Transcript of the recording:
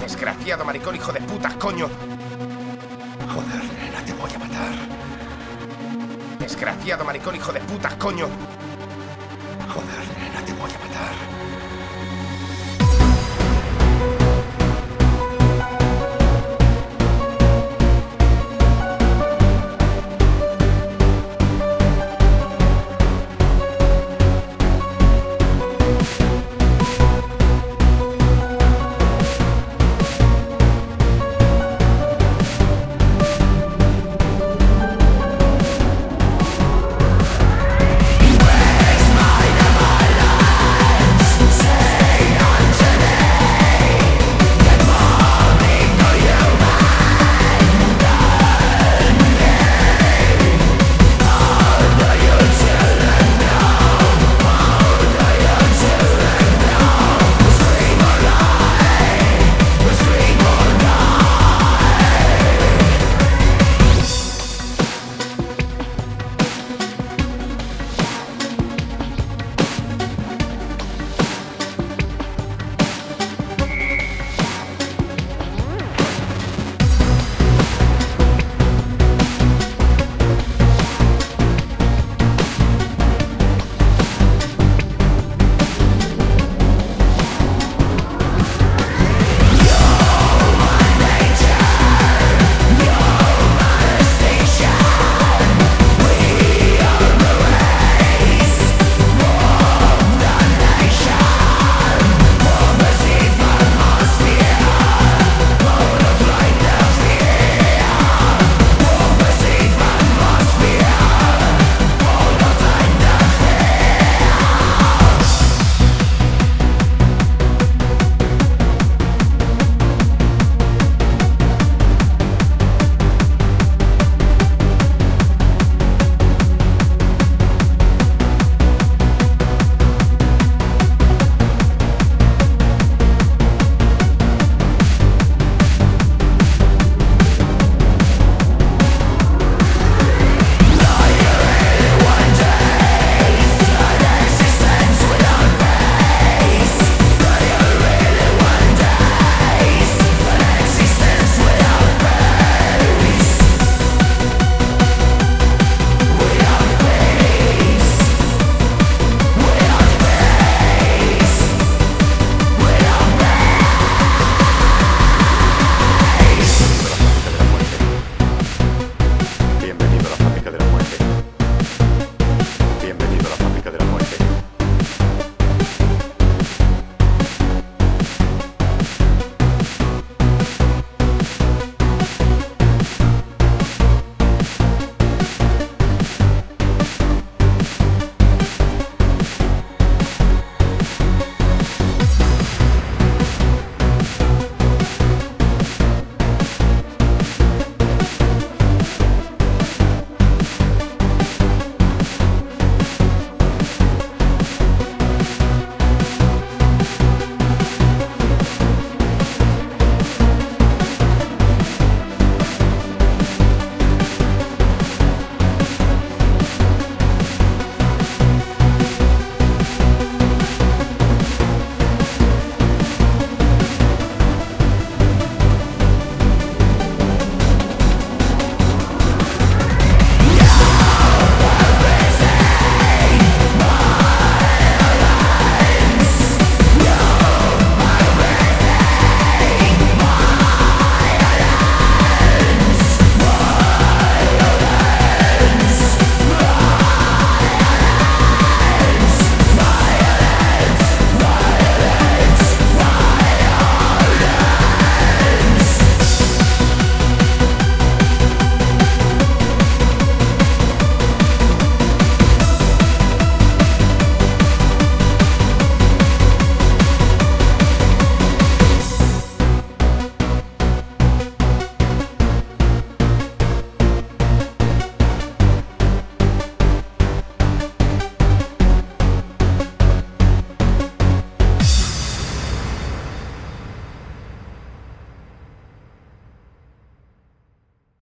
Desgraciado maricón, hijo de puta, coño. Desgraciado maricón, hijo de puta, coño. Joder, nena, te voy a matar.